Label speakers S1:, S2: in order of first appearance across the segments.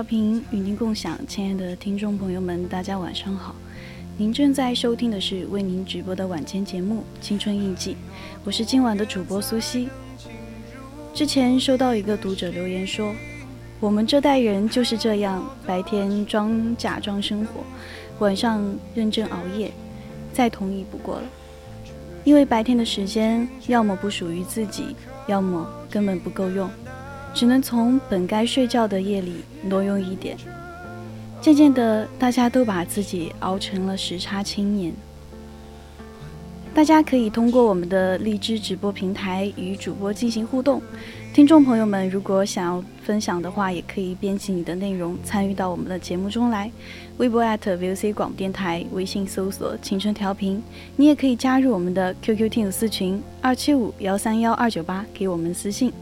S1: 调频与您共享，亲爱的听众朋友们，大家晚上好。您正在收听的是为您直播的晚间节目《青春印记》，我是今晚的主播苏西。之前收到一个读者留言说：“我们这代人就是这样，白天装假装生活，晚上认真熬夜，再同意不过了。因为白天的时间要么不属于自己，要么根本不够用。”只能从本该睡觉的夜里挪用一点。渐渐的，大家都把自己熬成了时差青年。大家可以通过我们的荔枝直播平台与主播进行互动。听众朋友们，如果想要分享的话，也可以编辑你的内容参与到我们的节目中来。微博 @VOC 广播电台，微信搜索“青春调频”。你也可以加入我们的 QQ 听友私群二七五幺三幺二九八，给我们私信。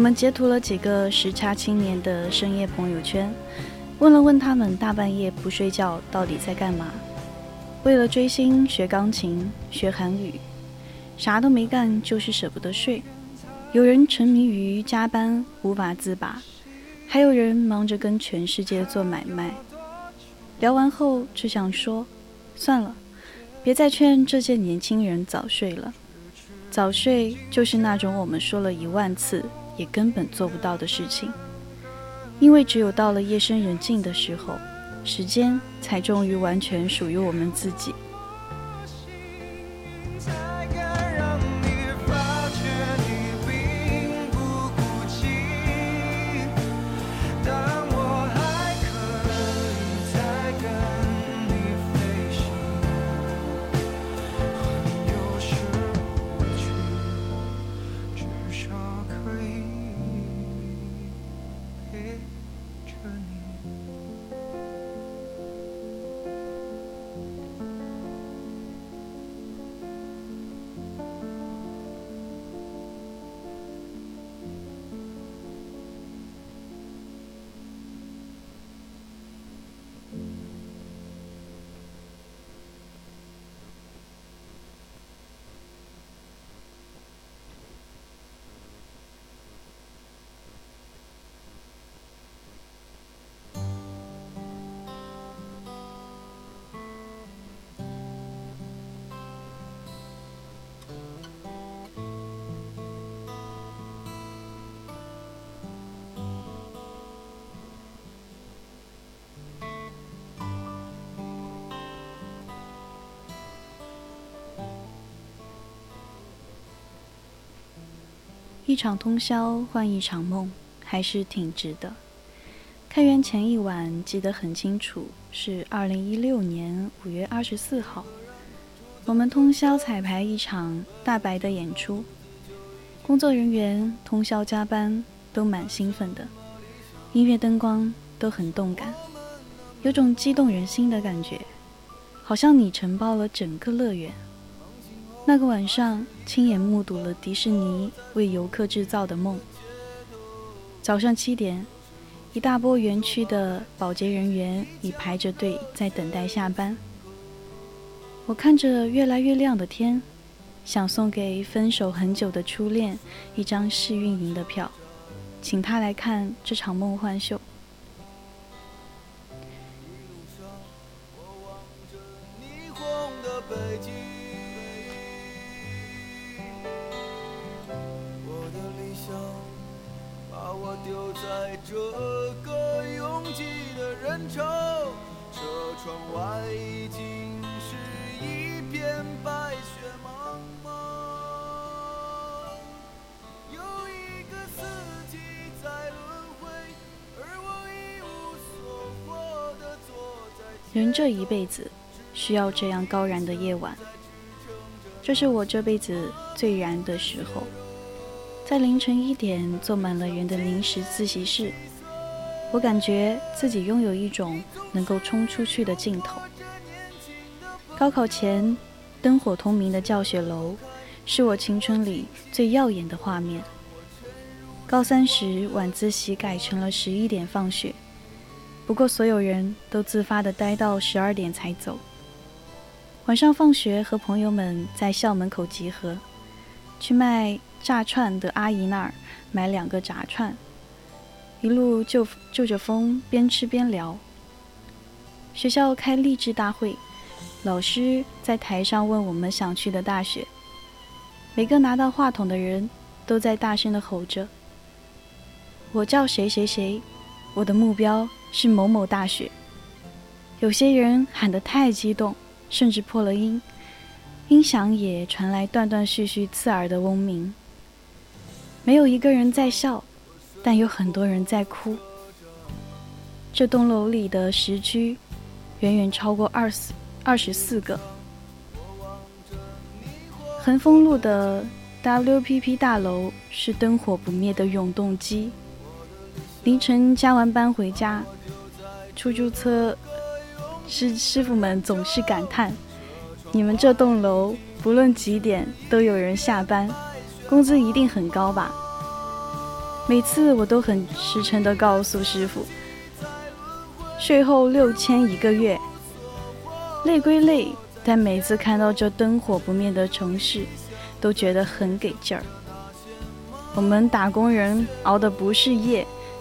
S1: 我们截图了几个时差青年的深夜朋友圈，问了问他们大半夜不睡觉到底在干嘛？为了追星学钢琴学韩语，啥都没干就是舍不得睡。有人沉迷于加班无法自拔，还有人忙着跟全世界做买卖。聊完后只想说，算了，别再劝这些年轻人早睡了。早睡就是那种我们说了一万次。也根本做不到的事情，因为只有到了夜深人静的时候，时间才终于完全属于我们自己。一场通宵换一场梦，还是挺值的。开园前一晚记得很清楚，是二零一六年五月二十四号，我们通宵彩排一场大白的演出，工作人员通宵加班，都蛮兴奋的，音乐灯光都很动感，有种激动人心的感觉，好像你承包了整个乐园。那个晚上，亲眼目睹了迪士尼为游客制造的梦。早上七点，一大波园区的保洁人员已排着队在等待下班。我看着越来越亮的天，想送给分手很久的初恋一张试运营的票，请他来看这场梦幻秀。一辈子需要这样高燃的夜晚，这是我这辈子最燃的时候。在凌晨一点，坐满了人的临时自习室，我感觉自己拥有一种能够冲出去的劲头。高考前，灯火通明的教学楼，是我青春里最耀眼的画面。高三时，晚自习改成了十一点放学，不过所有人都自发地待到十二点才走。晚上放学，和朋友们在校门口集合，去卖。炸串的阿姨那儿买两个炸串，一路就就着风，边吃边聊。学校开励志大会，老师在台上问我们想去的大学，每个拿到话筒的人都在大声的吼着：“我叫谁谁谁，我的目标是某某大学。”有些人喊得太激动，甚至破了音，音响也传来断断续续、刺耳的嗡鸣。没有一个人在笑，但有很多人在哭。这栋楼里的时区远远超过二十二十四个。恒丰路的 WPP 大楼是灯火不灭的永动机。凌晨加完班回家，出租车师师傅们总是感叹：你们这栋楼不论几点都有人下班。工资一定很高吧？每次我都很实诚地告诉师傅，税后六千一个月。累归累，但每次看到这灯火不灭的城市，都觉得很给劲儿。我们打工人熬的不是夜，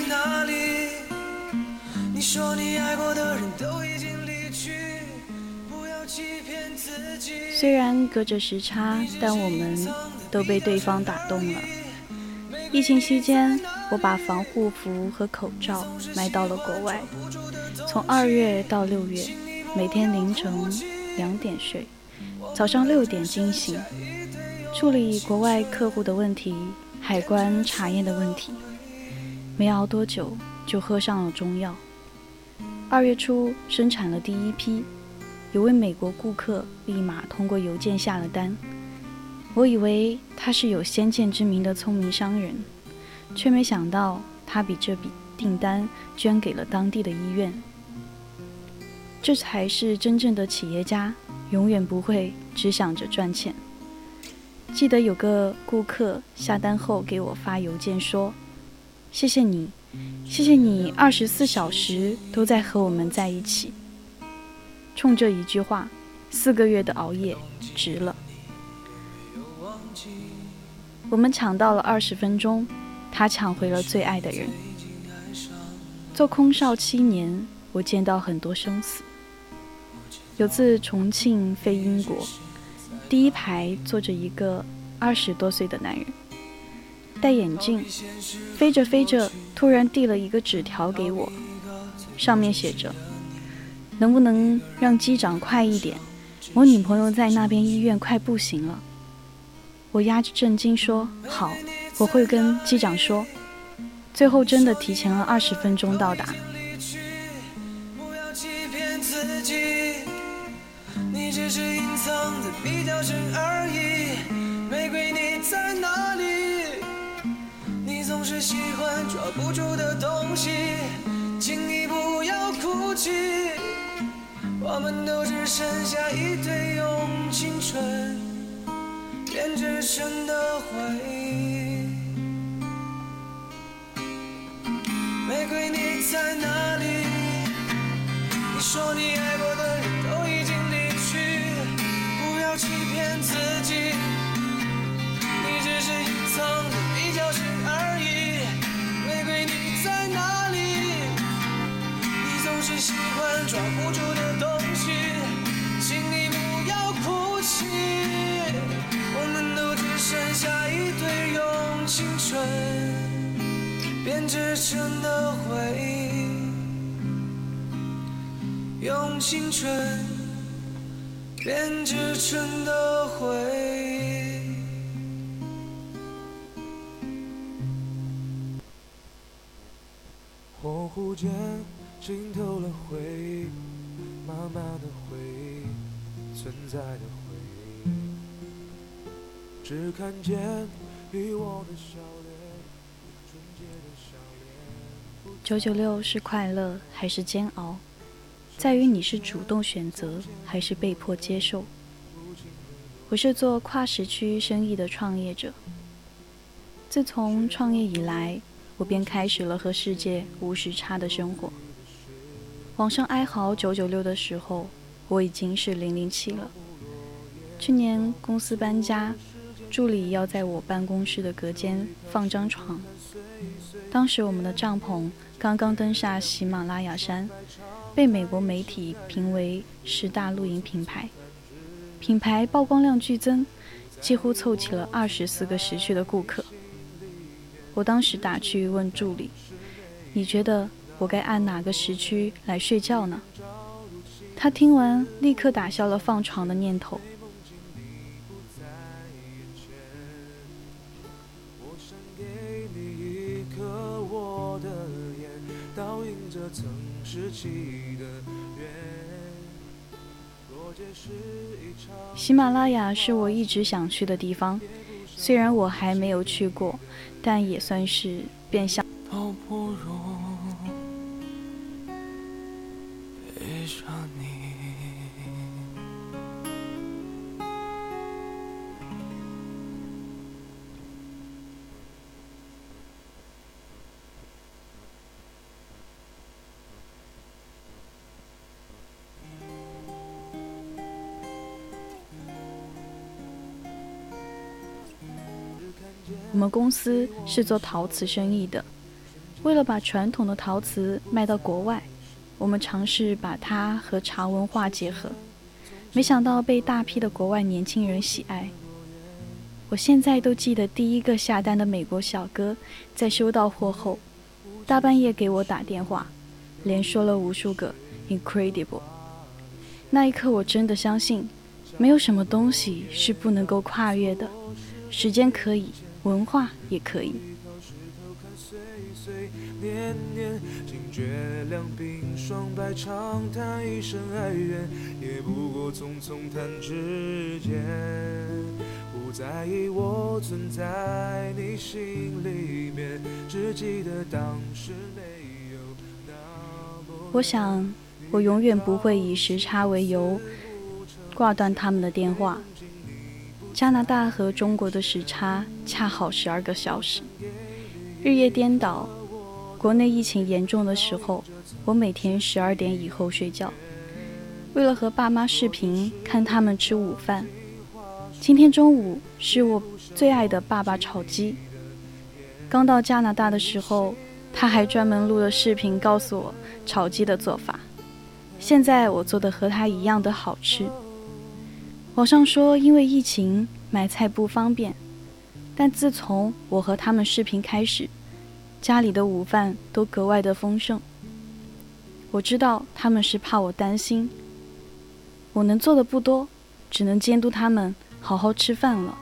S2: 在哪里？你说你爱过的人都已经离去，不要欺骗自己。
S1: 虽然隔着时差，但我们都被对方打动了。疫情期间，我把防护服和口罩卖到了国外。从二月到六月，每天凌晨两点睡，早上六点惊醒，处理国外客户的问题、海关查验的问题。没熬多久，就喝上了中药。二月初生产了第一批，有位美国顾客立马通过邮件下了单。我以为他是有先见之明的聪明商人，却没想到他比这笔订单捐给了当地的医院。这才是真正的企业家，永远不会只想着赚钱。记得有个顾客下单后给我发邮件说：“谢谢你。”谢谢你二十四小时都在和我们在一起。冲这一句话，四个月的熬夜值了。我们抢到了二十分钟，他抢回了最爱的人。做空少七年，我见到很多生死。有次重庆飞英国，第一排坐着一个二十多岁的男人。戴眼镜，飞着飞着，突然递了一个纸条给我，上面写着：“能不能让机长快一点？我女朋友在那边医院快不行了。”我压着震惊说：“好，我会跟机长说。”最后真的提前了二十分钟到达。只是隐藏的比较深而已，玫瑰你在哪？总是喜欢抓不住的东西，请你不要哭泣。我们都只剩下一堆用青春编织成的回忆。玫瑰你在哪里？你说你爱过的人都已经离去，不要欺骗自己，你只是隐藏的比较深。喜欢抓不住的东西，请你不要哭泣。我们都只剩下一堆用青春编织成的回忆，用青春编织成的回忆。
S3: 恍惚间。浸透了回忆，慢慢的回忆，存在的回忆，只看见你我的笑脸，纯洁的笑脸。
S1: 九九六是快乐还是煎熬，在于你是主动选择还是被迫接受。我是做跨时区生意的创业者，自从创业以来，我便开始了和世界无时差的生活。网上哀嚎九九六的时候，我已经是零零七了。去年公司搬家，助理要在我办公室的隔间放张床。当时我们的帐篷刚刚登上喜马拉雅山，被美国媒体评为十大露营品牌，品牌曝光量剧增，几乎凑齐了二十四个时区的顾客。我当时打趣问助理：“你觉得？”我该按哪个时区来睡觉呢？他听完，立刻打消了放床的念头。喜马拉雅是我一直想去的地方，虽然我还没有去过，但也算是变相。我们公司是做陶瓷生意的，为了把传统的陶瓷卖到国外，我们尝试把它和茶文化结合，没想到被大批的国外年轻人喜爱。我现在都记得第一个下单的美国小哥，在收到货后，大半夜给我打电话，连说了无数个 incredible。那一刻，我真的相信，没有什么东西是不能够跨越的，时间可以。文化也可以。
S3: 不在意我存在你心里面，只记得当时没有那么。
S1: 我想，我永远不会以时差为由挂断他们的电话。加拿大和中国的时差恰好十二个小时，日夜颠倒。国内疫情严重的时候，我每天十二点以后睡觉，为了和爸妈视频看他们吃午饭。今天中午是我最爱的爸爸炒鸡。刚到加拿大的时候，他还专门录了视频告诉我炒鸡的做法。现在我做的和他一样的好吃。网上说，因为疫情买菜不方便，但自从我和他们视频开始，家里的午饭都格外的丰盛。我知道他们是怕我担心，我能做的不多，只能监督他们好好吃饭了。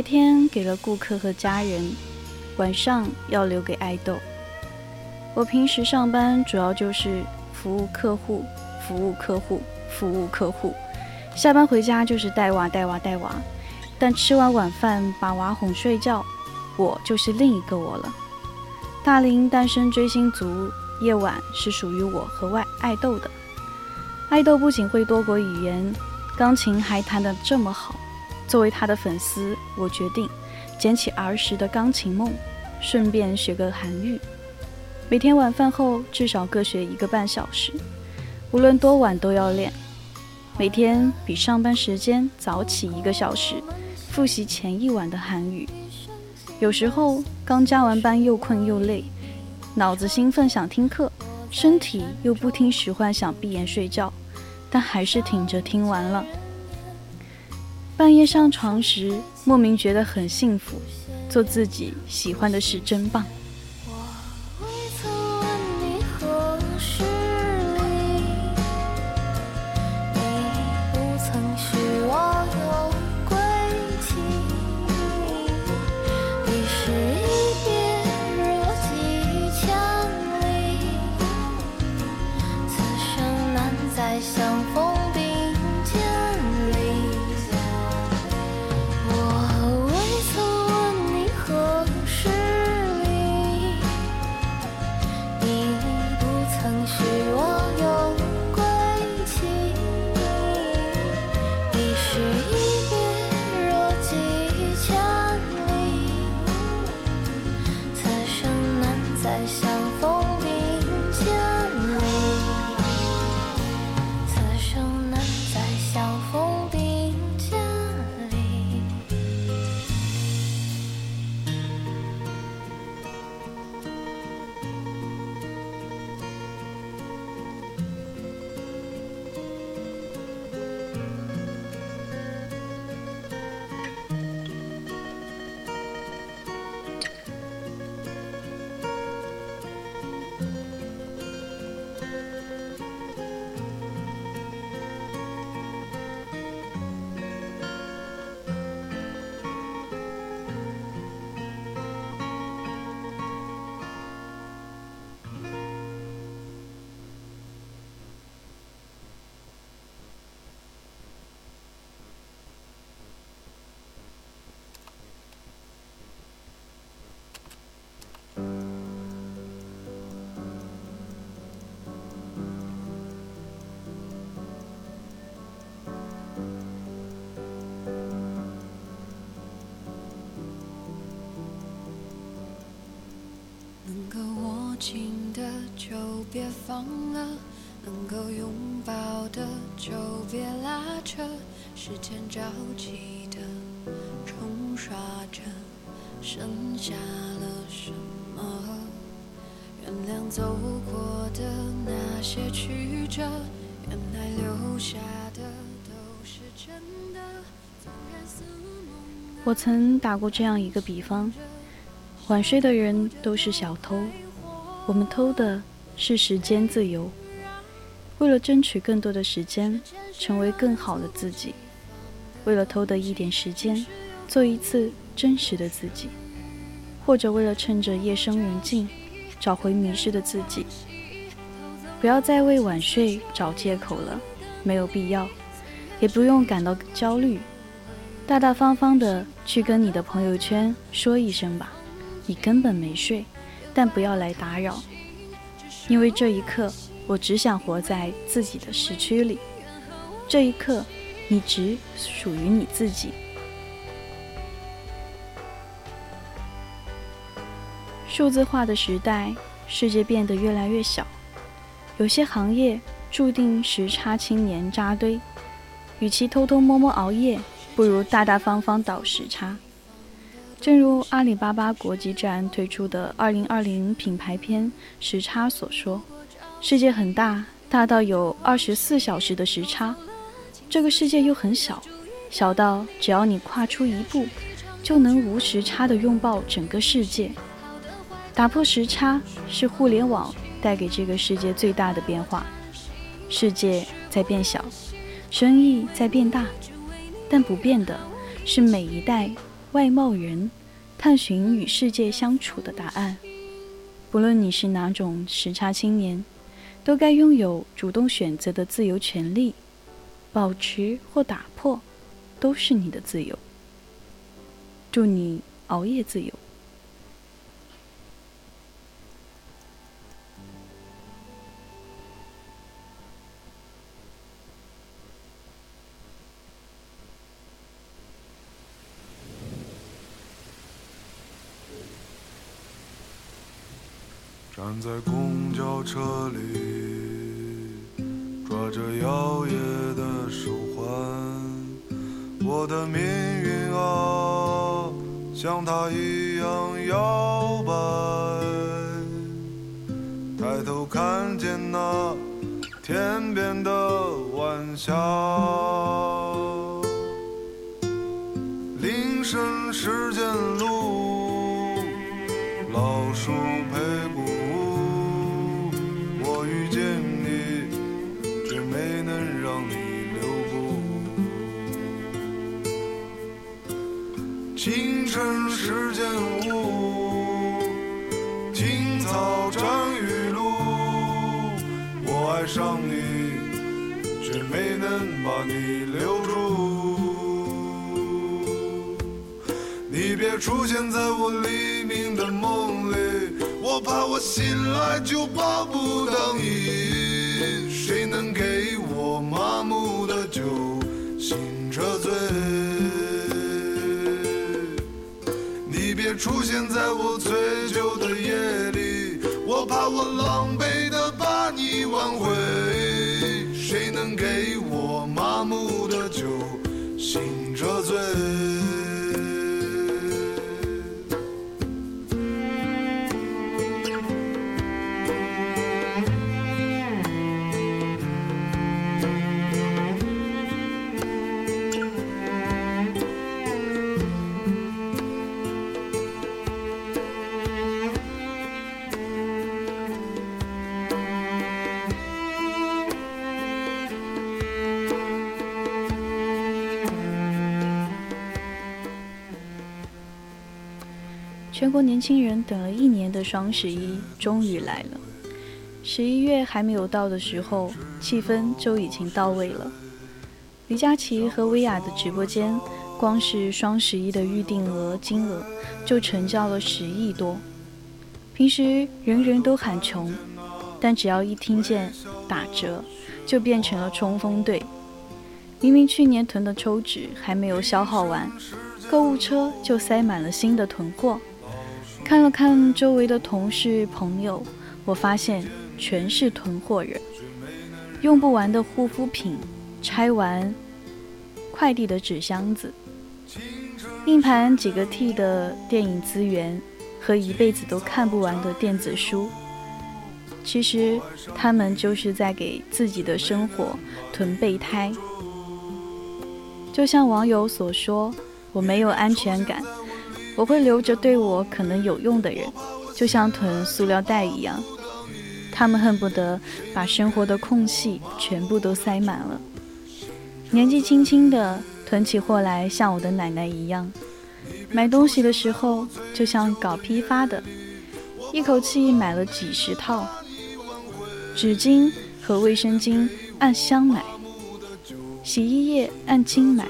S1: 白天给了顾客和家人，晚上要留给爱豆。我平时上班主要就是服务客户，服务客户，服务客户。下班回家就是带娃、带娃、带娃。但吃完晚饭把娃哄睡觉，我就是另一个我了。大龄单身追星族，夜晚是属于我和外爱豆的。爱豆不仅会多国语言，钢琴还弹得这么好。作为他的粉丝，我决定捡起儿时的钢琴梦，顺便学个韩语。每天晚饭后至少各学一个半小时，无论多晚都要练。每天比上班时间早起一个小时，复习前一晚的韩语。有时候刚加完班又困又累，脑子兴奋想听课，身体又不听使唤想闭眼睡觉，但还是挺着听完了。半夜上床时，莫名觉得很幸福，做自己喜欢的事真棒。
S4: 放了，能够拥抱的就别拉扯，时间着急的冲刷着，剩下了什么？原谅走过的那些曲折，原来留下的都是真的。纵然似梦
S1: 我曾打过这样一个比方：晚睡的人都是小偷，我们偷的是时间自由。为了争取更多的时间，成为更好的自己；为了偷得一点时间，做一次真实的自己；或者为了趁着夜深人静，找回迷失的自己。不要再为晚睡找借口了，没有必要，也不用感到焦虑。大大方方的去跟你的朋友圈说一声吧，你根本没睡，但不要来打扰，因为这一刻我只想活在自己的时区里，这一刻你只属于你自己。数字化的时代，世界变得越来越小，有些行业注定时差青年扎堆，与其偷偷摸摸熬夜。不如大大方方倒时差。正如阿里巴巴国际站推出的2020品牌篇时差所说：“世界很大，大到有24小时的时差；这个世界又很小，小到只要你跨出一步，就能无时差地拥抱整个世界。打破时差是互联网带给这个世界最大的变化。世界在变小，生意在变大。”但不变的是每一代外贸人探寻与世界相处的答案。不论你是哪种时差青年，都该拥有主动选择的自由权利。保持或打破，都是你的自由。祝你熬夜自由。
S5: 站在公交车里，抓着摇曳的手环，我的命运啊，像它一样摇摆。抬头看见那天边的晚霞，铃声时间路，老树陪出现在我黎明的梦里，我怕我醒来就
S1: 年轻人等了一年的双十一终于来了。十一月还没有到的时候，气氛就已经到位了。李佳琦和薇娅的直播间，光是双十一的预订额金额就成交了十亿多。平时人人都喊穷，但只要一听见打折，就变成了冲锋队。明明去年囤的抽纸还没有消耗完，购物车就塞满了新的囤货。看了看周围的同事朋友，我发现全是囤货人，用不完的护肤品，拆完快递的纸箱子，硬盘几个 T 的电影资源和一辈子都看不完的电子书。其实他们就是在给自己的生活囤备胎。就像网友所说：“我没有安全感，我会留着对我可能有用的人，就像囤塑料袋一样。”他们恨不得把生活的空隙全部都塞满了。年纪轻轻的囤起货来，像我的奶奶一样，买东西的时候就像搞批发的，一口气买了几十套。纸巾和卫生巾按箱买，洗衣液按斤买，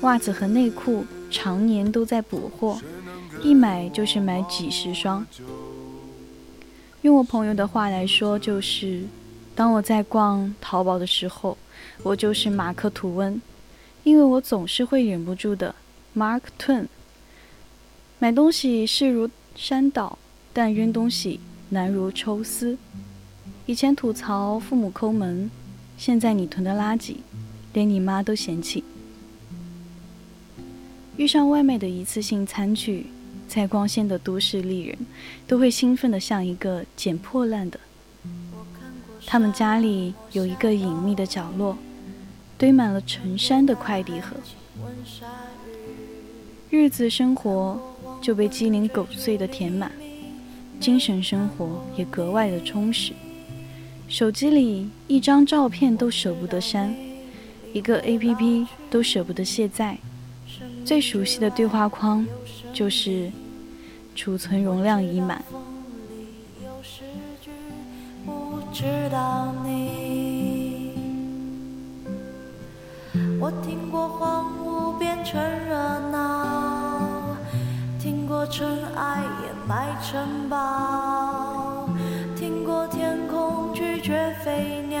S1: 袜子和内裤常年都在补货，一买就是买几十双。用我朋友的话来说，就是当我在逛淘宝的时候，我就是马克吐温，因为我总是会忍不住的 Mark Twain。买东西势如山倒，但扔东西难如抽丝。以前吐槽父母抠门，现在你囤的垃圾，连你妈都嫌弃。遇上外卖的一次性餐具，在光鲜的都市丽人，都会兴奋的像一个捡破烂的。他们家里有一个隐秘的角落，堆满了成山的快递盒。日子生活就被鸡零狗碎的填满，精神生活也格外的充实。手机里一张照片都舍不得删，一个 APP 都舍不得卸载，最熟悉的对话框就是储存容量已满。
S6: 我听过荒芜变成热闹，听过尘埃掩埋城堡，听过天空。拒绝飞鸟，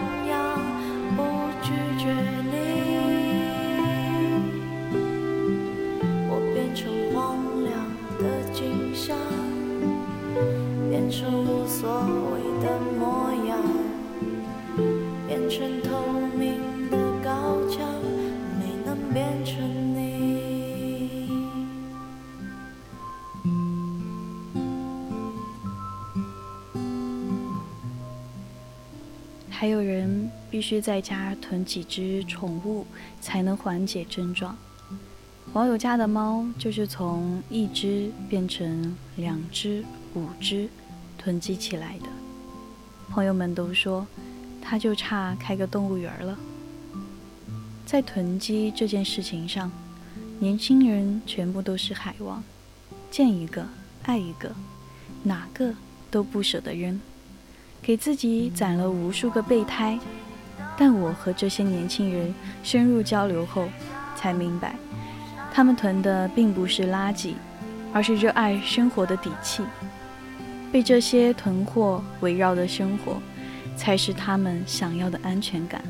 S6: 所谓的模样，变成透明的高墙，没能变成你。
S1: 还有人必须在家囤几只宠物才能缓解症状。网友家的猫就是从一只变成两只、五只囤积起来的。朋友们都说，他就差开个动物园了。在囤积这件事情上，年轻人全部都是海王，见一个爱一个，哪个都不舍得扔。给自己攒了无数个备胎，但我和这些年轻人深入交流后，才明白，他们囤的并不是垃圾，而是热爱生活的底气。被这些囤货围绕的生活，才是他们想要的安全感。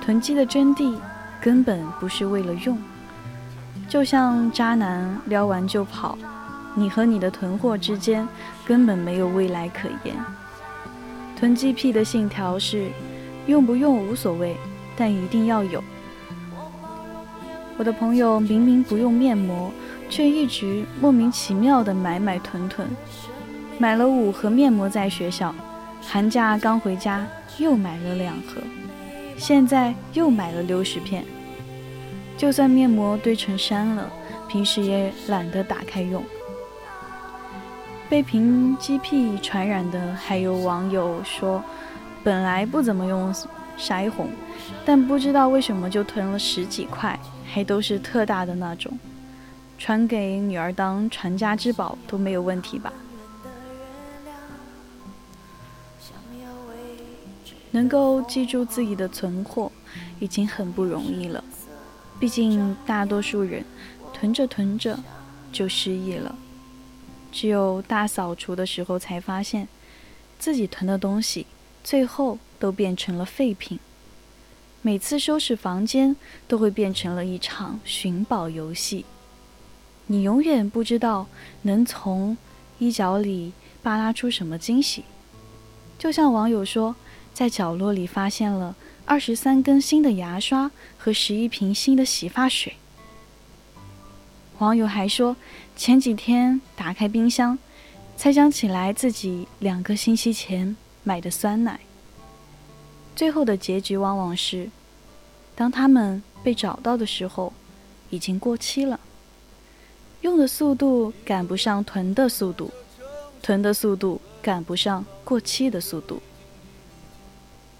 S1: 囤积的真谛，根本不是为了用，就像渣男撩完就跑，你和你的囤货之间根本没有未来可言。囤积癖的信条是：用不用无所谓，但一定要有。我的朋友明明不用面膜，却一直莫名其妙的买买囤囤，买了五盒面膜在学校，寒假刚回家又买了两盒，现在又买了六十片。就算面膜堆成山了，平时也懒得打开用。被平肌癖传染的还有网友说，本来不怎么用腮红，但不知道为什么就囤了十几块，还都是特大的那种。传给女儿当传家之宝都没有问题吧？能够记住自己的存货，已经很不容易了。毕竟大多数人囤着囤着就失忆了，只有大扫除的时候才发现，自己囤的东西最后都变成了废品。每次收拾房间都会变成了一场寻宝游戏，你永远不知道能从衣角里扒拉出什么惊喜。就像网友说。在角落里发现了二十三根新的牙刷和十一瓶新的洗发水。网友还说，前几天打开冰箱，才想起来自己两个星期前买的酸奶。最后的结局往往是，当他们被找到的时候，已经过期了。用的速度赶不上囤的速度，囤的速度赶不上过期的速度。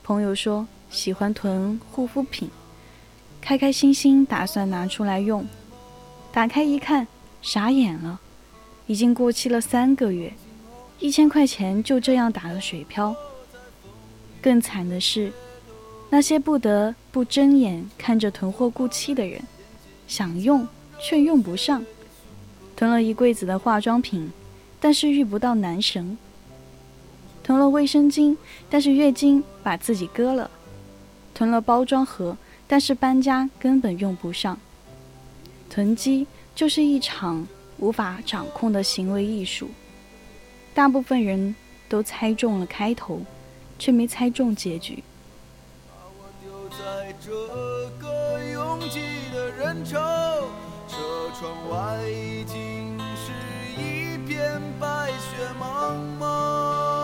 S1: 朋友说喜欢囤护肤品，开开心心打算拿出来用，打开一看，傻眼了，已经过期了三个月，一千块钱就这样打了水漂。更惨的是，那些不得不睁眼看着囤货过期的人，想用却用不上，囤了一柜子的化妆品，但是遇不到男神。囤了卫生巾，但是月经把自己割了；囤了包装盒，但是搬家根本用不上。囤积就是一场无法掌控的行为艺术。大部分人都猜中了开头，却没猜中结局。
S3: 把我丢在这个拥挤的人潮，车窗外已经是一片白雪茫茫。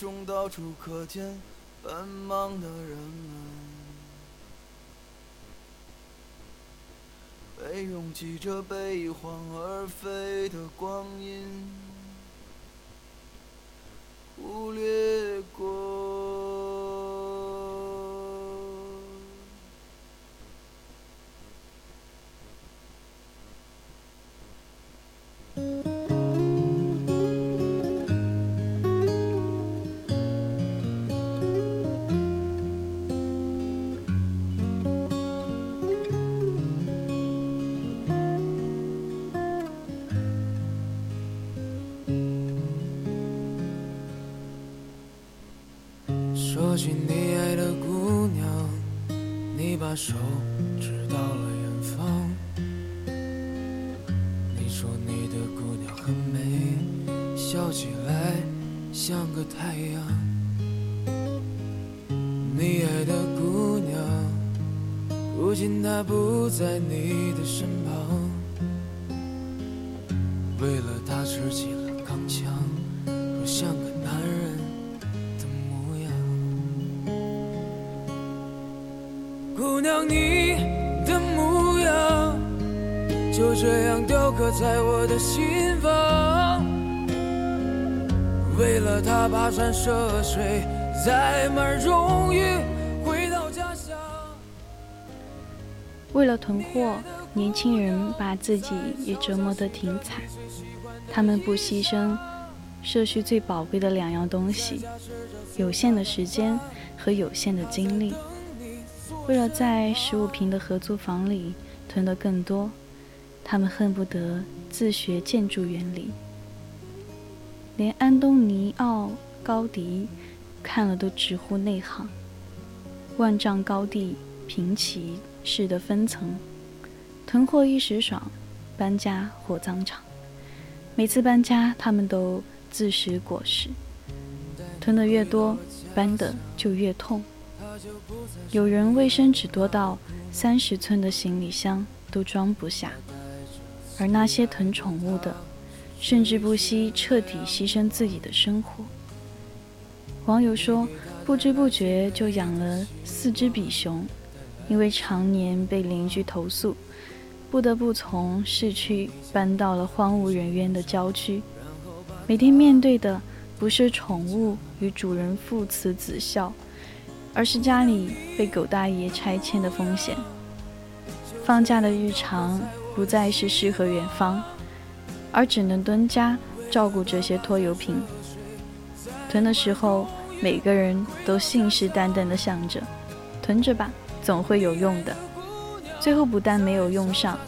S2: 中到处可见奔忙的人们，被拥挤着悲欢而飞的光阴忽略过。如今她不在你的身旁。为了她吃起了钢枪，说像个男人的模样。姑娘，你的模样就这样雕刻在我的心房。为了她跋山涉水，载满荣誉
S1: 为了囤货，年轻人把自己也折磨得挺惨。他们不牺牲社区最宝贵的两样东西：有限的时间和有限的精力。为了在十五平的合租房里囤得更多，他们恨不得自学建筑原理。连安东尼奥·高迪看了都直呼内行。万丈高地，平齐式的分层，囤货一时爽，搬家火葬场。每次搬家，他们都自食果实。囤得越多，搬的就越痛。有人卫生纸多到三十寸的行李箱都装不下，而那些囤宠物的，甚至不惜彻底牺牲自己的生活。网友说，不知不觉就养了四只比熊，因为常年被邻居投诉，不得不从市区搬到了荒无人烟的郊区。每天面对的不是宠物与主人父慈子孝，而是家里被狗大爷拆迁的风险。放假的日常不再是诗和远方，而只能蹲家照顾这些拖油瓶。囤的时候，每个人都信誓旦旦地想着，囤着吧，总会有用的。最后不但没有用上，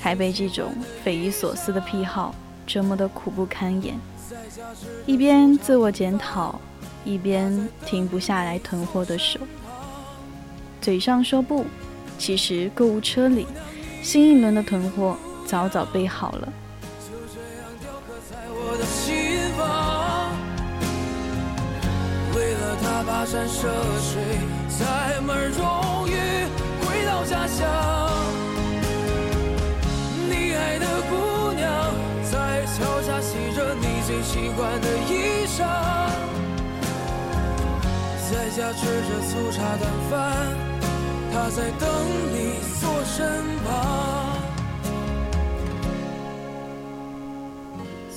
S1: 还被这种匪夷所思的癖好折磨得苦不堪言。一边自我检讨，一边停不下来囤货的手。嘴上说不，其实购物车里新一轮的囤货早早备好了。
S2: 为了他跋山涉水，载满荣誉回到家乡。你爱的姑娘在桥下洗着你最习惯的衣裳，在家吃着粗茶淡饭，她在等你坐身旁。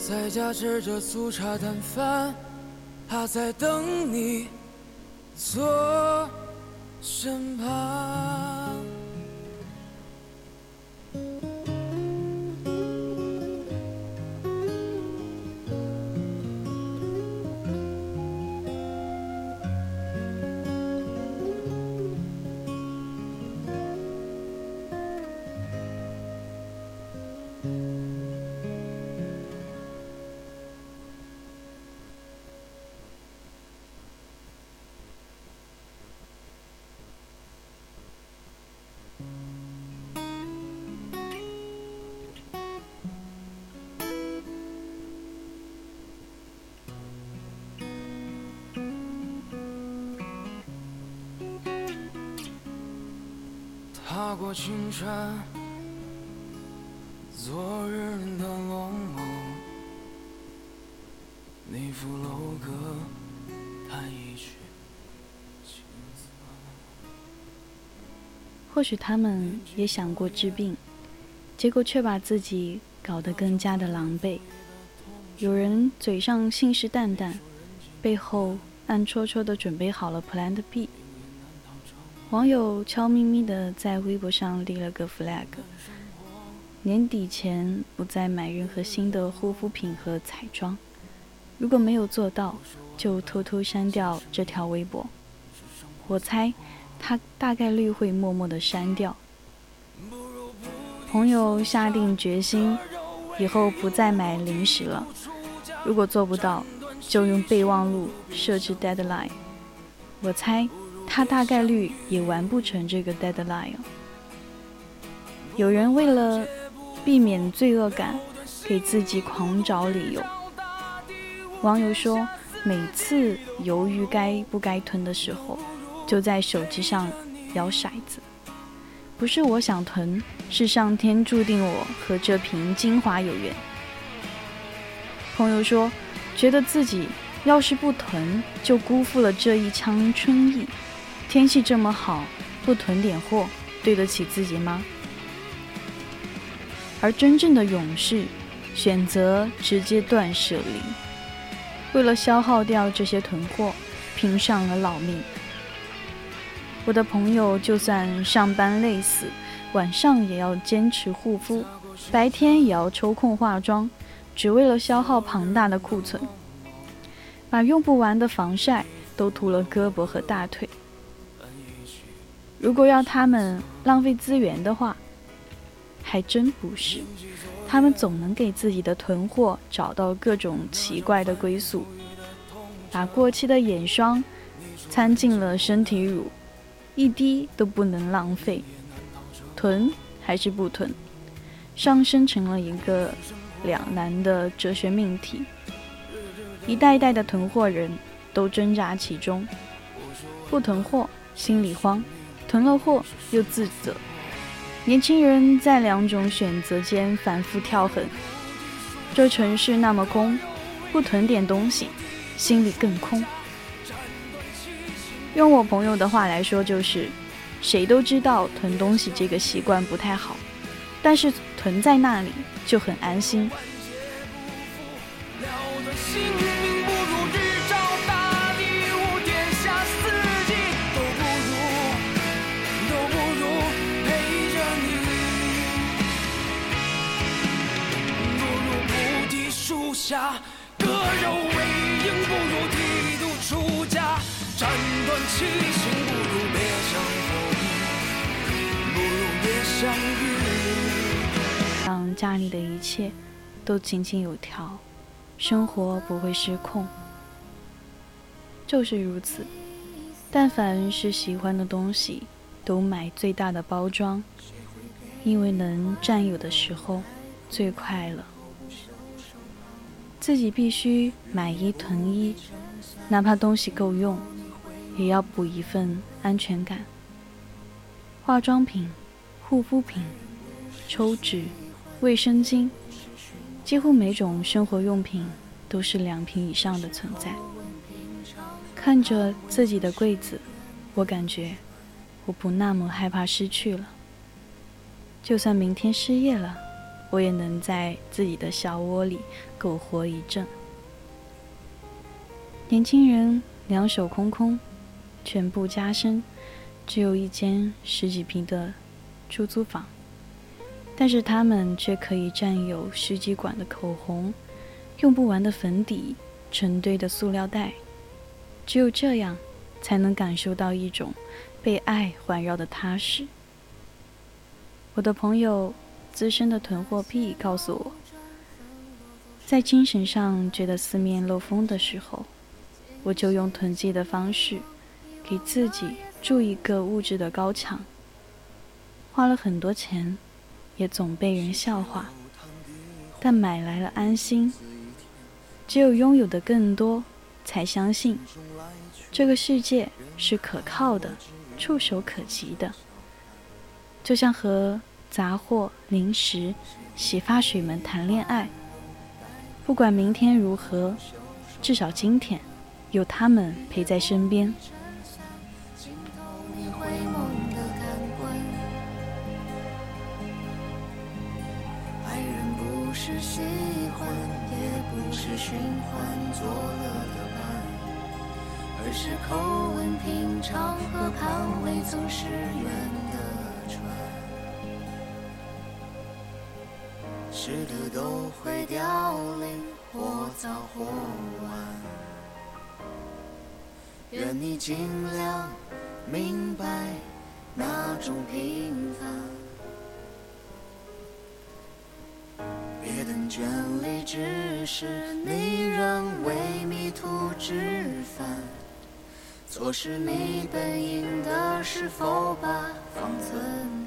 S2: 在家吃着粗茶淡饭，他在等你坐身旁。过青山，昨日的浓梦，那副楼阁
S1: 或许他们也想过治病，结果却把自己搞得更加的狼狈。有人嘴上信誓旦旦，背后暗戳戳的准备好了 Plan B。网友悄咪咪的在微博上立了个 flag：年底前不再买任何新的护肤品和彩妆。如果没有做到，就偷偷删掉这条微博。我猜。他大概率会默默的删掉。朋友下定决心，以后不再买零食了。如果做不到，就用备忘录设置 deadline。我猜他大概率也完不成这个 deadline。有人为了避免罪恶感，给自己狂找理由。网友说，每次犹豫该不该囤的时候。就在手机上摇骰子，不是我想囤，是上天注定我和这瓶精华有缘。朋友说，觉得自己要是不囤，就辜负了这一腔春意。天气这么好，不囤点货，对得起自己吗？而真正的勇士，选择直接断舍离，为了消耗掉这些囤货，拼上了老命。我的朋友就算上班累死，晚上也要坚持护肤，白天也要抽空化妆，只为了消耗庞大的库存，把用不完的防晒都涂了胳膊和大腿。如果要他们浪费资源的话，还真不是，他们总能给自己的囤货找到各种奇怪的归宿，把过期的眼霜掺进了身体乳。一滴都不能浪费，囤还是不囤，上升成了一个两难的哲学命题。一代一代的囤货人都挣扎其中，不囤货心里慌，囤了货又自责。年轻人在两种选择间反复跳横。这城市那么空，不囤点东西，心里更空。用我朋友的话来说，就是谁都知道囤东西这个习惯不太好，但是囤在那里就很安心。不如别相不如别相遇。让家里的一切都井井有条，生活不会失控。就是如此，但凡是喜欢的东西，都买最大的包装，因为能占有的时候最快乐。自己必须买一囤一，哪怕东西够用。也要补一份安全感。化妆品、护肤品、抽纸、卫生巾，几乎每种生活用品都是两瓶以上的存在。看着自己的柜子，我感觉我不那么害怕失去了。就算明天失业了，我也能在自己的小窝里苟活一阵。年轻人两手空空。全部加深，只有一间十几平的出租房，但是他们却可以占有十几管的口红，用不完的粉底，成堆的塑料袋。只有这样，才能感受到一种被爱环绕的踏实。我的朋友资深的囤货癖告诉我，在精神上觉得四面漏风的时候，我就用囤积的方式。给自己筑一个物质的高墙，花了很多钱，也总被人笑话，但买来了安心。只有拥有的更多，才相信这个世界是可靠的、触手可及的。就像和杂货、零食、洗发水们谈恋爱，不管明天如何，至少今天有他们陪在身边。
S7: 爱人不是喜欢，也不是循环作乐的伴，而是口吻平常和盼未曾失远的是的都会凋零，或早或晚。愿你尽量明白那种平凡。别等眷恋，只是你仍为迷途知返。错失你本应的，是否把方寸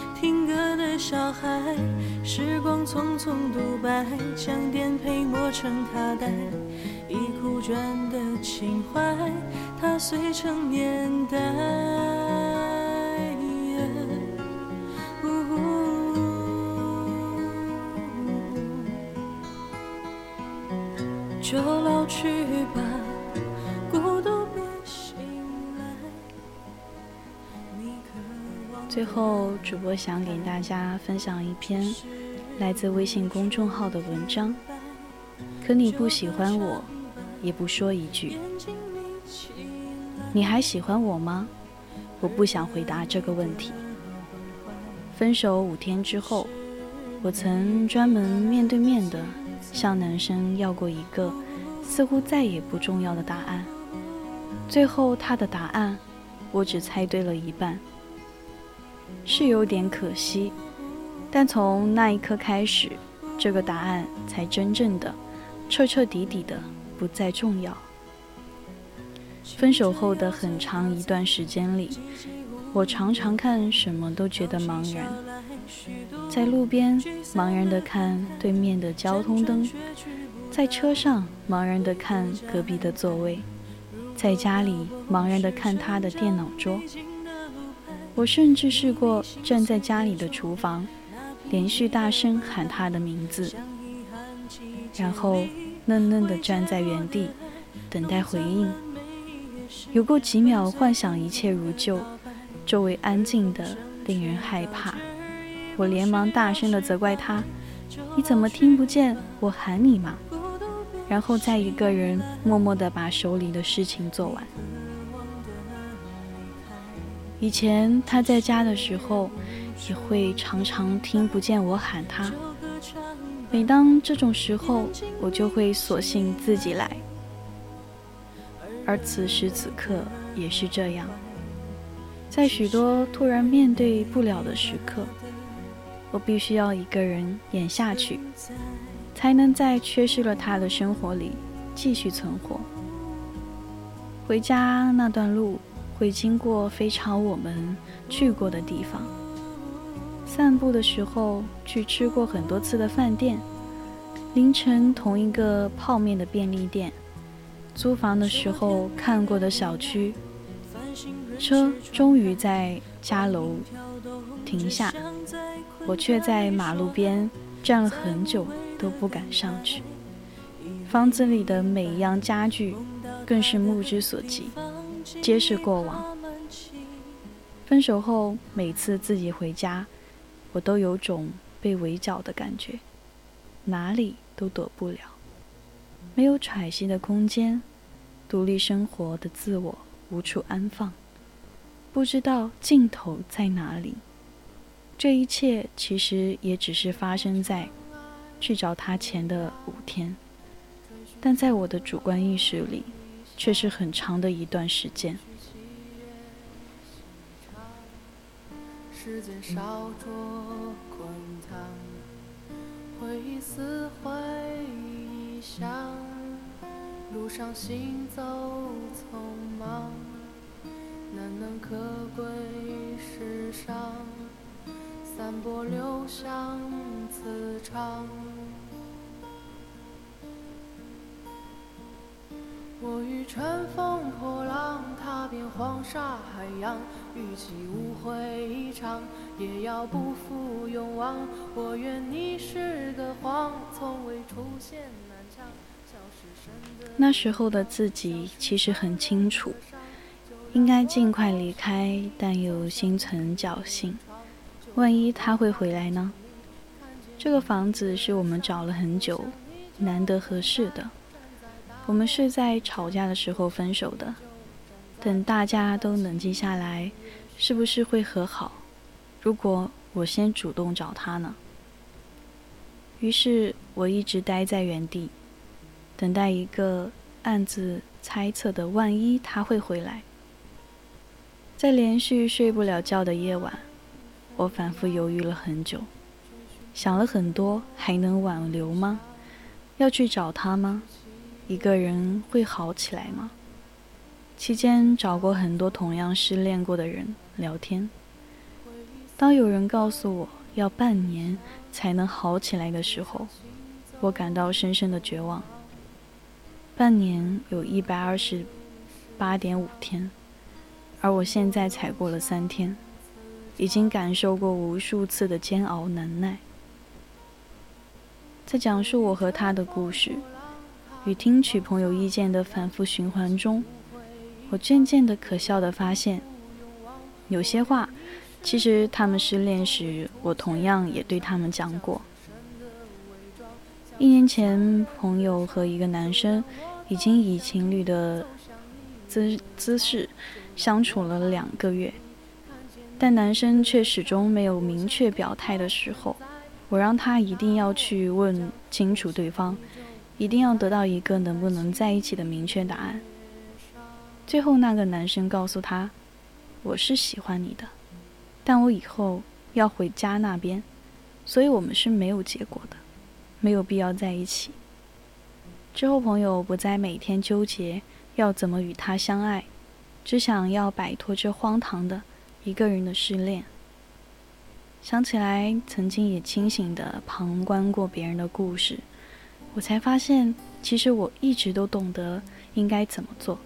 S6: 听歌的小孩，时光匆匆独白，将颠沛磨成卡带，已枯卷的情怀，踏碎成年代。
S1: 最后，主播想给大家分享一篇来自微信公众号的文章。可你不喜欢我，也不说一句。你还喜欢我吗？我不想回答这个问题。分手五天之后，我曾专门面对面的向男生要过一个似乎再也不重要的答案。最后他的答案，我只猜对了一半。是有点可惜，但从那一刻开始，这个答案才真正的、彻彻底底的不再重要。分手后的很长一段时间里，我常常看什么都觉得茫然，在路边茫然的看对面的交通灯，在车上茫然的看隔壁的座位，在家里茫然的看他的电脑桌。我甚至试过站在家里的厨房，连续大声喊他的名字，然后愣愣地站在原地，等待回应。有过几秒幻想一切如旧，周围安静的令人害怕。我连忙大声地责怪他：“你怎么听不见我喊你吗？”然后再一个人默默地把手里的事情做完。以前他在家的时候，也会常常听不见我喊他。每当这种时候，我就会索性自己来。而此时此刻也是这样，在许多突然面对不了的时刻，我必须要一个人演下去，才能在缺失了他的生活里继续存活。回家那段路。会经过非常我们去过的地方，散步的时候去吃过很多次的饭店，凌晨同一个泡面的便利店，租房的时候看过的小区，车终于在家楼停下，我却在马路边站了很久都不敢上去。房子里的每一样家具，更是目之所及。皆是过往。分手后，每次自己回家，我都有种被围剿的感觉，哪里都躲不了，没有喘息的空间，独立生活的自我无处安放，不知道尽头在哪里。这一切其实也只是发生在去找他前的五天，但在我的主观意识里。却是很长的一段时间。
S8: 路上行走匆忙，难能可贵世上，散播留香磁场。我欲乘风破浪，踏遍黄沙海洋，与其误会一场，也要不负勇往。我愿你是个谎，从未出现南墙。
S1: 那时候的自己其实很清楚，应该尽快离开，但又心存侥幸。万一他会回来呢？这个房子是我们找了很久，难得合适的。我们是在吵架的时候分手的，等大家都冷静下来，是不是会和好？如果我先主动找他呢？于是我一直待在原地，等待一个暗自猜测的万一他会回来。在连续睡不了觉的夜晚，我反复犹豫了很久，想了很多，还能挽留吗？要去找他吗？一个人会好起来吗？期间找过很多同样失恋过的人聊天。当有人告诉我要半年才能好起来的时候，我感到深深的绝望。半年有一百二十八点五天，而我现在才过了三天，已经感受过无数次的煎熬难耐。在讲述我和他的故事。与听取朋友意见的反复循环中，我渐渐的可笑的发现，有些话，其实他们失恋时，我同样也对他们讲过。一年前，朋友和一个男生已经以情侣的姿姿势相处了两个月，但男生却始终没有明确表态的时候，我让他一定要去问清楚对方。一定要得到一个能不能在一起的明确答案。最后，那个男生告诉他：“我是喜欢你的，但我以后要回家那边，所以我们是没有结果的，没有必要在一起。”之后，朋友不再每天纠结要怎么与他相爱，只想要摆脱这荒唐的一个人的失恋。想起来，曾经也清醒的旁观过别人的故事。我才发现，其实我一直都懂得应该怎么做。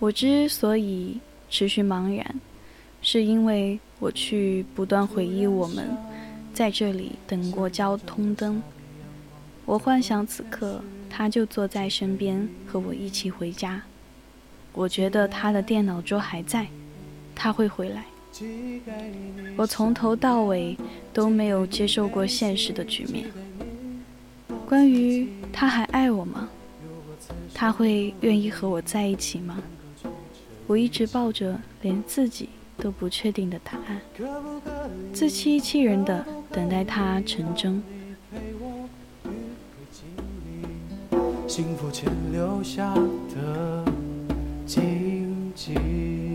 S1: 我之所以持续茫然，是因为我去不断回忆我们在这里等过交通灯。我幻想此刻他就坐在身边，和我一起回家。我觉得他的电脑桌还在，他会回来。我从头到尾都没有接受过现实的局面。关于他还爱我吗？他会愿意和我在一起吗？我一直抱着连自己都不确定的答案，自欺欺人的等待他成真。
S9: 幸福前留下的荆棘。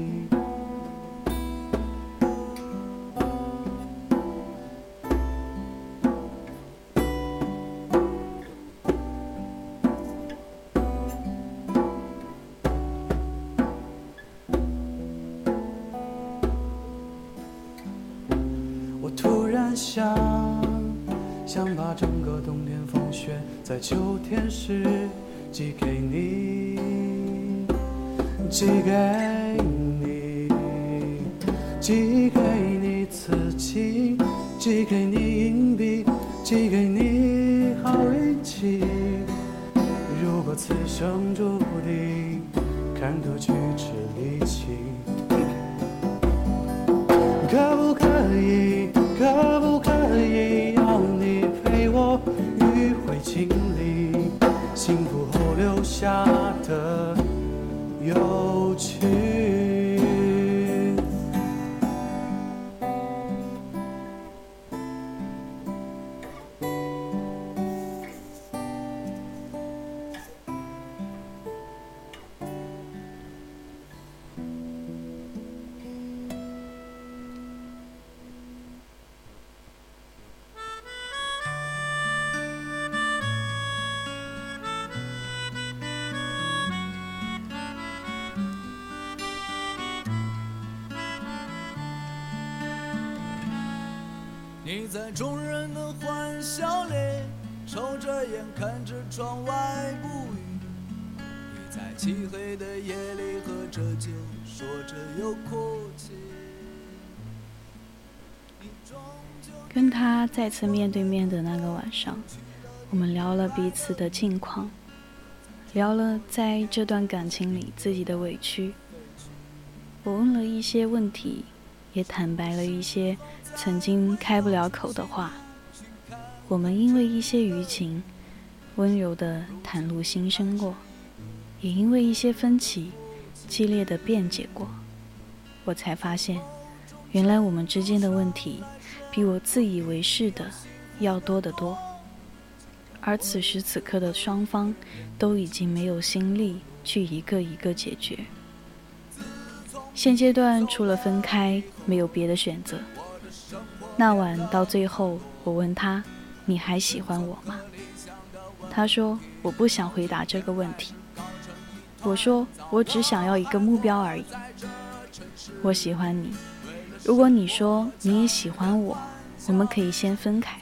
S9: 在
S3: 众人的欢笑里，抽着烟看着窗外不语。你在漆黑的夜里喝着酒，说着又哭泣。
S1: 跟他再次面对面的那个晚上，我们聊了彼此的近况，聊了在这段感情里自己的委屈。我问了一些问题，也坦白了一些曾经开不了口的话。我们因为一些舆情，温柔的袒露心声过，也因为一些分歧，激烈的辩解过。我才发现，原来我们之间的问题。比我自以为是的要多得多，而此时此刻的双方都已经没有心力去一个一个解决。现阶段除了分开，没有别的选择。那晚到最后，我问他：“你还喜欢我吗？”他说：“我不想回答这个问题。”我说：“我只想要一个目标而已。我喜欢你。”如果你说你也喜欢我，我们可以先分开，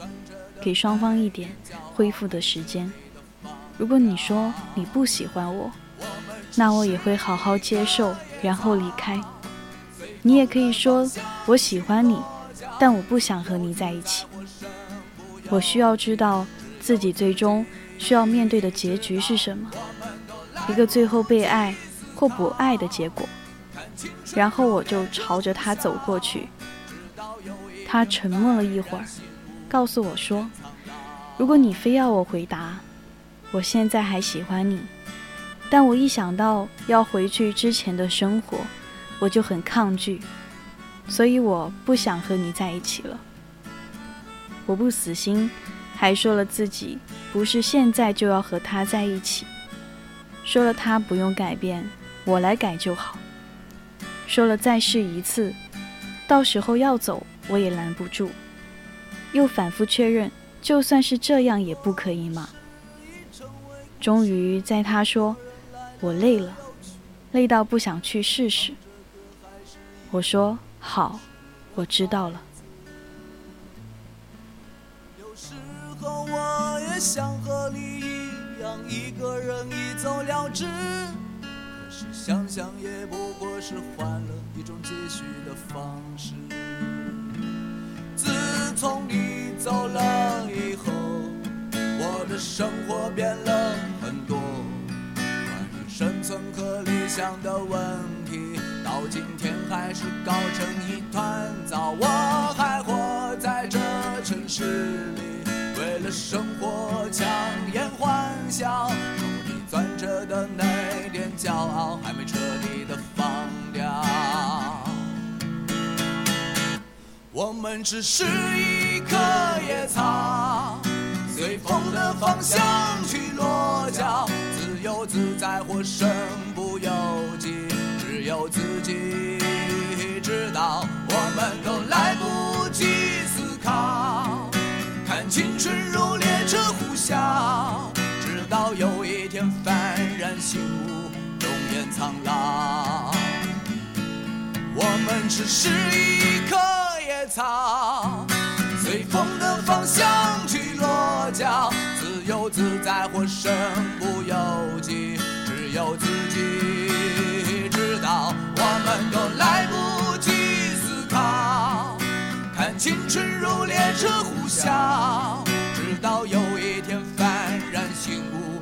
S1: 给双方一点恢复的时间。如果你说你不喜欢我，那我也会好好接受，然后离开。你也可以说我喜欢你，但我不想和你在一起。我需要知道自己最终需要面对的结局是什么，一个最后被爱或不爱的结果。然后我就朝着他走过去。他沉默了一会儿，告诉我说：“如果你非要我回答，我现在还喜欢你，但我一想到要回去之前的生活，我就很抗拒，所以我不想和你在一起了。我不死心，还说了自己不是现在就要和他在一起，说了他不用改变，我来改就好。”说了再试一次，到时候要走我也拦不住。又反复确认，就算是这样也不可以吗？终于在他说我累了，累到不想去试试。我说好，我知道了。
S3: 有时候我也想和你一样，一个人一走了之。可是想想也不过是换了一种继续的方式。自从你走了以后，我的生活变了很多。关于生存和理想的问题，到今天还是搞成一团糟。我还活在这城市里，为了生活强颜欢笑。攥着的那点骄傲还没彻底的放掉，我们只是一棵野草，随风的方向去落脚，自由自在或身不由己，只有自己知道。我们都来不及思考，看青春如列车呼啸。直到有一天幡然醒悟，容颜苍老。我们只是一棵野草，随风的方向去落脚，自由自在或身不由己，只有自己我们都来不及思考，看青春如列车呼啸，直到有一天幡然醒悟。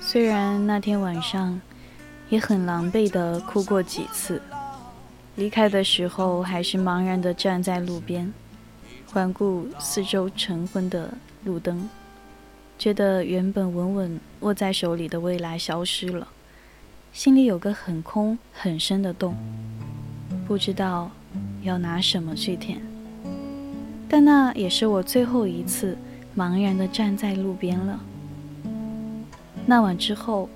S1: 虽然那天晚上也很狼狈的哭过几次，离开的时候还是茫然的站在路边，环顾四周晨昏的路灯，觉得原本稳稳握在手里的未来消失了，心里有个很空很深的洞，不知道要拿什么去填。但那也是我最后一次茫然的站在路边了。那晚之后，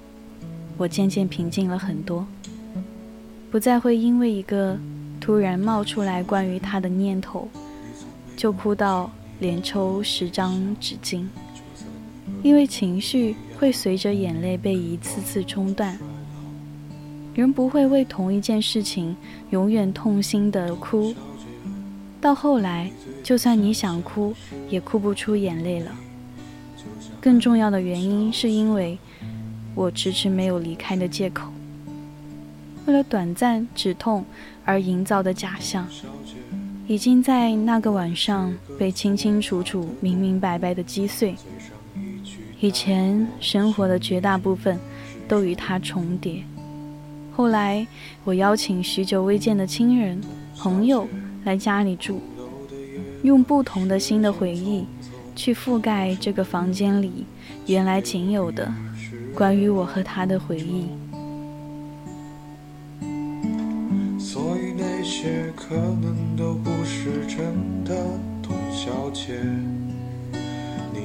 S1: 我渐渐平静了很多，不再会因为一个突然冒出来关于他的念头，就哭到连抽十张纸巾，因为情绪会随着眼泪被一次次冲断。人不会为同一件事情永远痛心的哭，到后来，就算你想哭，也哭不出眼泪了。更重要的原因是因为我迟迟没有离开的借口，为了短暂止痛而营造的假象，已经在那个晚上被清清楚楚、明明白白的击碎。以前生活的绝大部分都与它重叠。后来，我邀请许久未见的亲人、朋友来家里住，用不同的新的回忆去覆盖这个房间里原来仅有的关于我和他的回忆。
S10: 所以那些可能都不是真的，董小姐，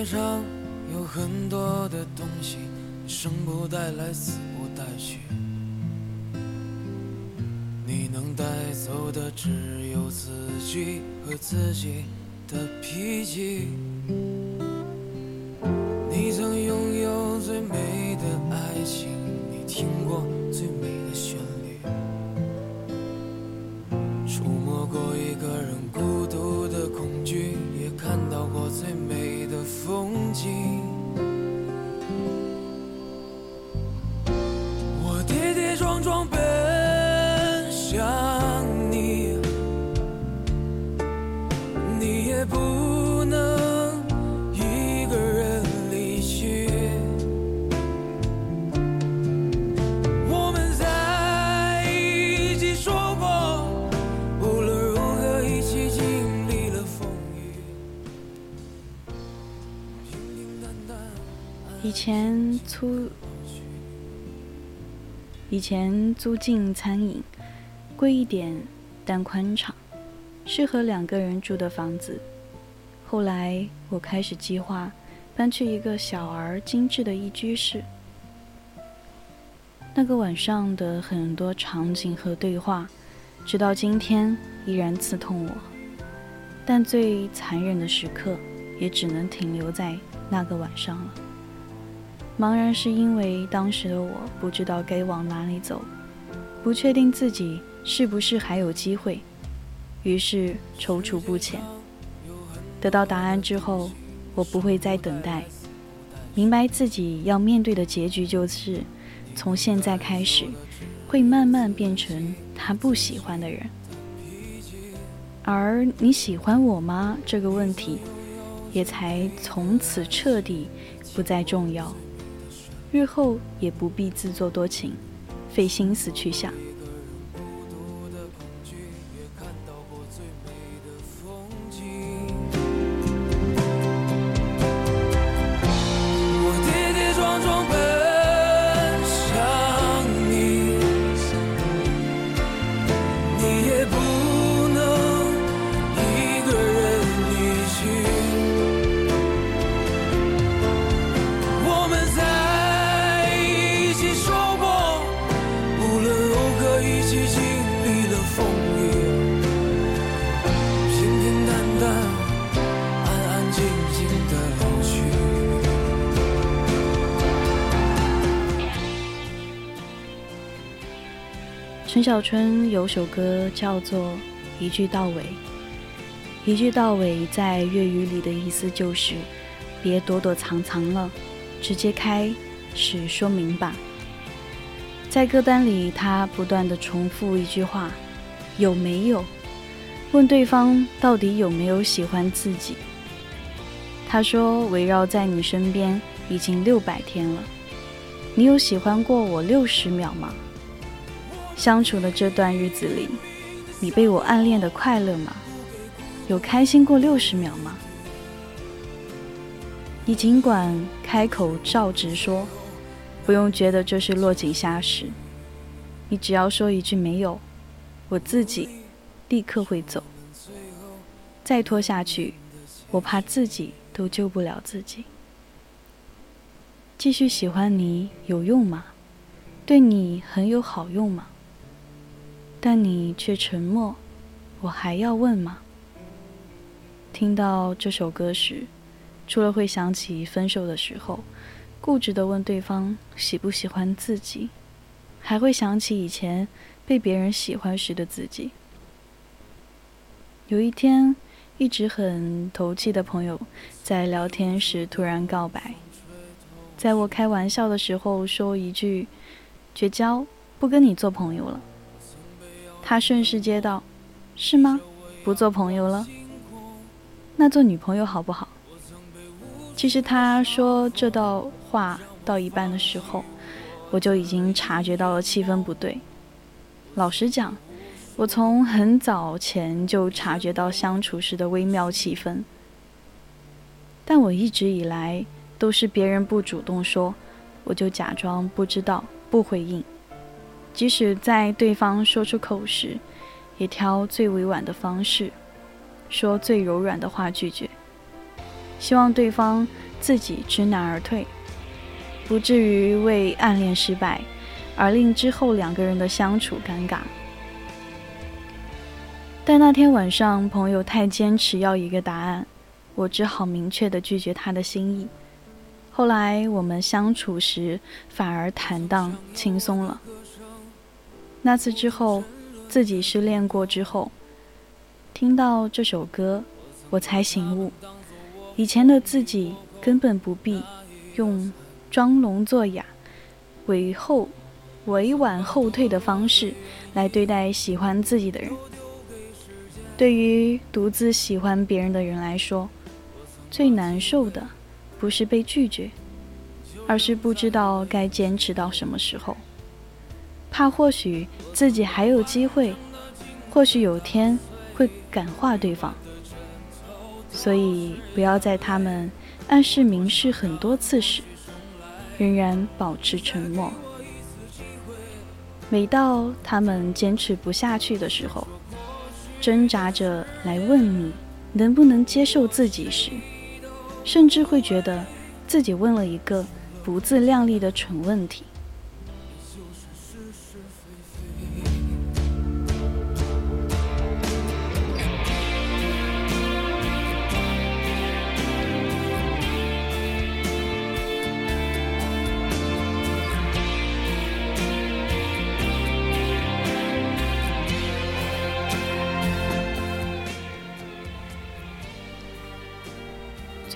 S2: 界上有很多的东西，生不带来，死不带去。你能带走的只有自己和自己的脾气。
S1: 前租以前租进餐饮，贵一点但宽敞，适合两个人住的房子。后来我开始计划搬去一个小而精致的一居室。那个晚上的很多场景和对话，直到今天依然刺痛我。但最残忍的时刻，也只能停留在那个晚上了。茫然是因为当时的我不知道该往哪里走，不确定自己是不是还有机会，于是踌躇不前。得到答案之后，我不会再等待。明白自己要面对的结局就是，从现在开始，会慢慢变成他不喜欢的人。而你喜欢我吗？这个问题，也才从此彻底不再重要。日后也不必自作多情，费心思去想。陈小春有首歌叫做《一句到尾》，一句到尾在粤语里的意思就是别躲躲藏藏了，直接开始说明吧。在歌单里，他不断的重复一句话：“有没有？”问对方到底有没有喜欢自己。他说：“围绕在你身边已经六百天了，你有喜欢过我六十秒吗？”相处的这段日子里，你被我暗恋的快乐吗？有开心过六十秒吗？你尽管开口照直说，不用觉得这是落井下石。你只要说一句没有，我自己立刻会走。再拖下去，我怕自己都救不了自己。继续喜欢你有用吗？对你很有好用吗？但你却沉默，我还要问吗？听到这首歌时，除了会想起分手的时候，固执的问对方喜不喜欢自己，还会想起以前被别人喜欢时的自己。有一天，一直很投气的朋友在聊天时突然告白，在我开玩笑的时候说一句：“绝交，不跟你做朋友了。”他顺势接道：“是吗？不做朋友了？那做女朋友好不好？”其实他说这道话到一半的时候，我就已经察觉到了气氛不对。老实讲，我从很早前就察觉到相处时的微妙气氛，但我一直以来都是别人不主动说，我就假装不知道，不回应。即使在对方说出口时，也挑最委婉的方式，说最柔软的话拒绝，希望对方自己知难而退，不至于为暗恋失败而令之后两个人的相处尴尬。但那天晚上，朋友太坚持要一个答案，我只好明确的拒绝他的心意。后来我们相处时反而坦荡轻松了。那次之后，自己失恋过之后，听到这首歌，我才醒悟，以前的自己根本不必用装聋作哑、委后、委婉后退的方式来对待喜欢自己的人。对于独自喜欢别人的人来说，最难受的不是被拒绝，而是不知道该坚持到什么时候。怕或许自己还有机会，或许有天会感化对方，所以不要在他们暗示明示很多次时，仍然保持沉默。每到他们坚持不下去的时候，挣扎着来问你能不能接受自己时，甚至会觉得自己问了一个不自量力的蠢问题。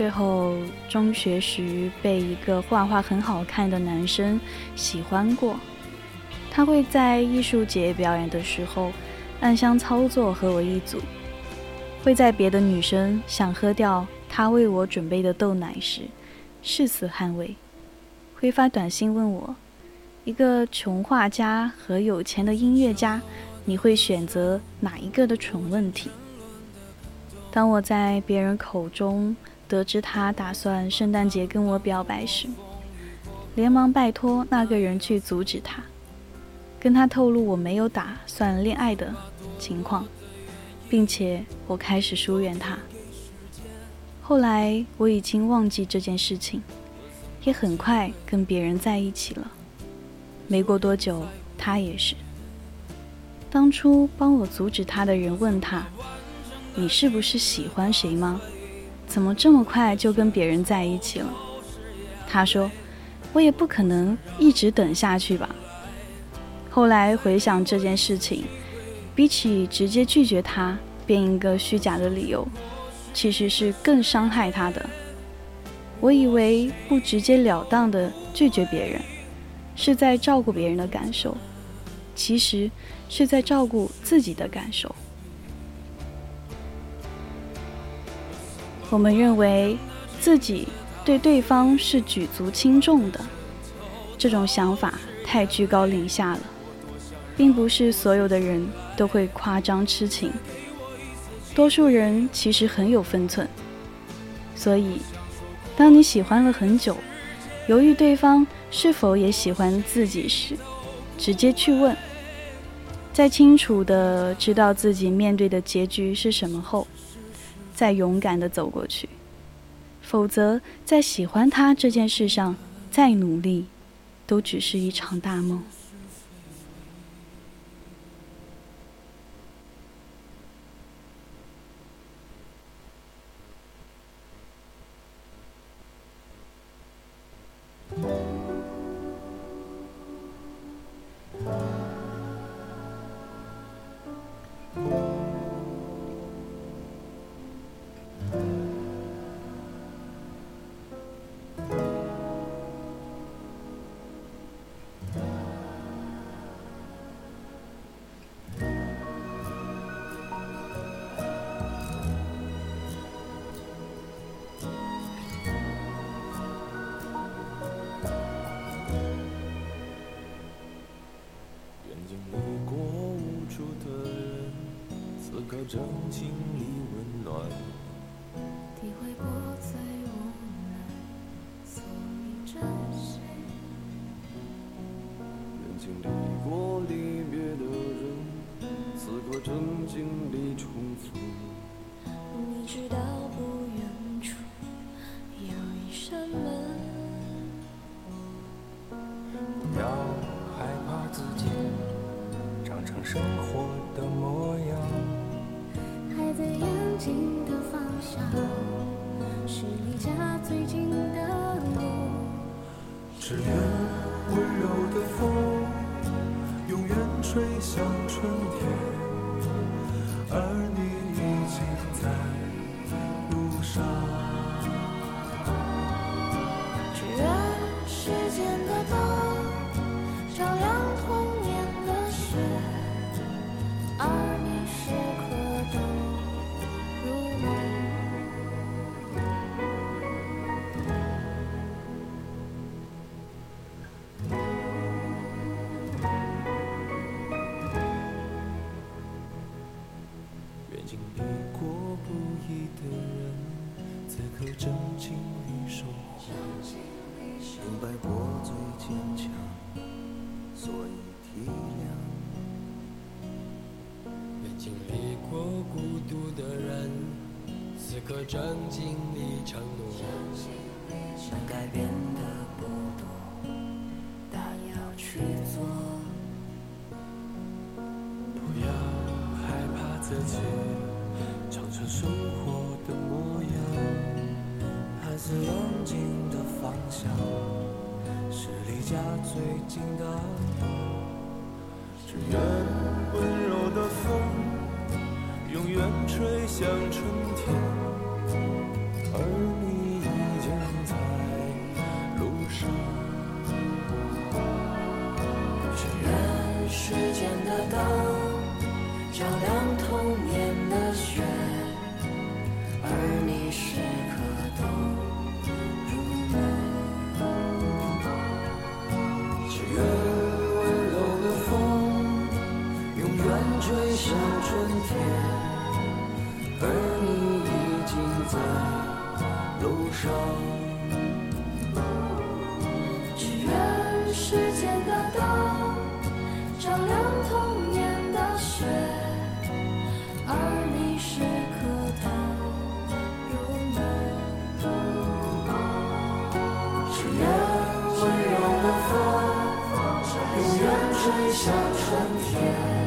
S1: 最后中学时被一个画画很好看的男生喜欢过，他会在艺术节表演的时候暗箱操作和我一组，会在别的女生想喝掉他为我准备的豆奶时誓死捍卫，会发短信问我。一个穷画家和有钱的音乐家，你会选择哪一个的蠢问题？当我在别人口中得知他打算圣诞节跟我表白时，连忙拜托那个人去阻止他，跟他透露我没有打算恋爱的情况，并且我开始疏远他。后来我已经忘记这件事情，也很快跟别人在一起了。没过多久，他也是。当初帮我阻止他的人问他：“你是不是喜欢谁吗？怎么这么快就跟别人在一起了？”他说：“我也不可能一直等下去吧。”后来回想这件事情，比起直接拒绝他，编一个虚假的理由，其实是更伤害他的。我以为不直截了当的拒绝别人。是在照顾别人的感受，其实是在照顾自己的感受。我们认为自己对对方是举足轻重的，这种想法太居高临下了，并不是所有的人都会夸张痴情，多数人其实很有分寸。所以，当你喜欢了很久，犹豫对方。是否也喜欢自己时，直接去问，在清楚的知道自己面对的结局是什么后，再勇敢的走过去。否则，在喜欢他这件事上再努力，都只是一场大梦。
S2: 可正经历承诺，
S6: 能改变的不多，但要去做。
S3: 不要害怕自己长成生活的模样，
S2: 孩子眼睛的方向是离家最近的。
S3: 只愿温柔的风永远吹向春。
S11: 灯，照亮童年的雪，而你时刻都如梦。
S6: 只愿温柔的风，永远吹向春天，而你已经在路上。只愿时间的灯。
S12: 像春
S13: 天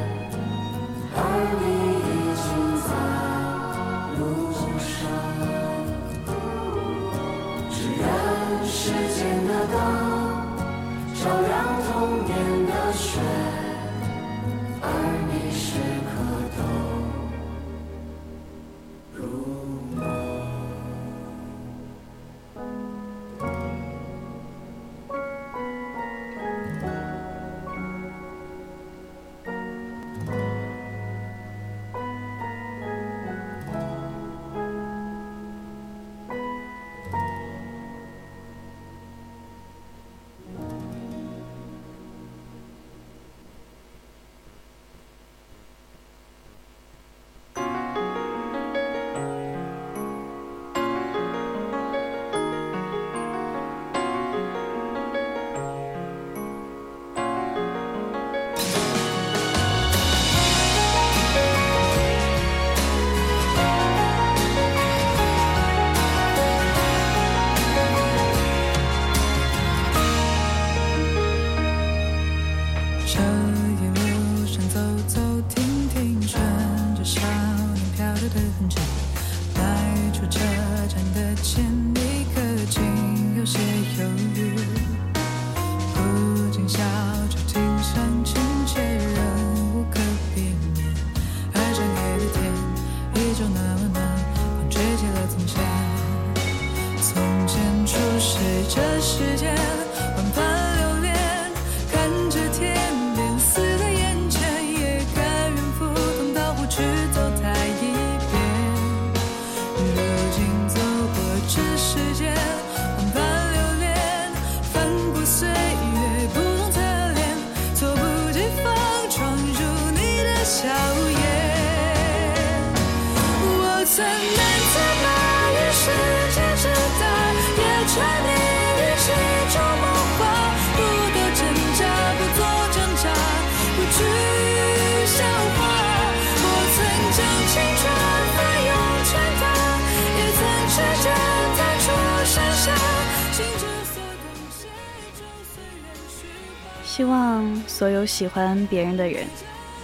S13: 喜欢别人的人，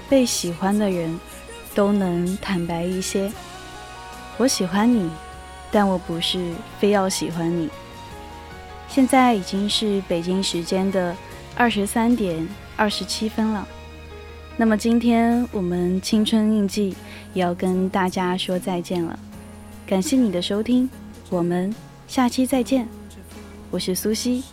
S13: 被喜欢的人，都能坦白一些。我喜欢你，但我不是非要喜欢你。现在已经是北京时间的二十三点二十七分了。那么今天我们青春印记也要跟大家说再见了，感谢你的收听，我们下期再见，我是苏西。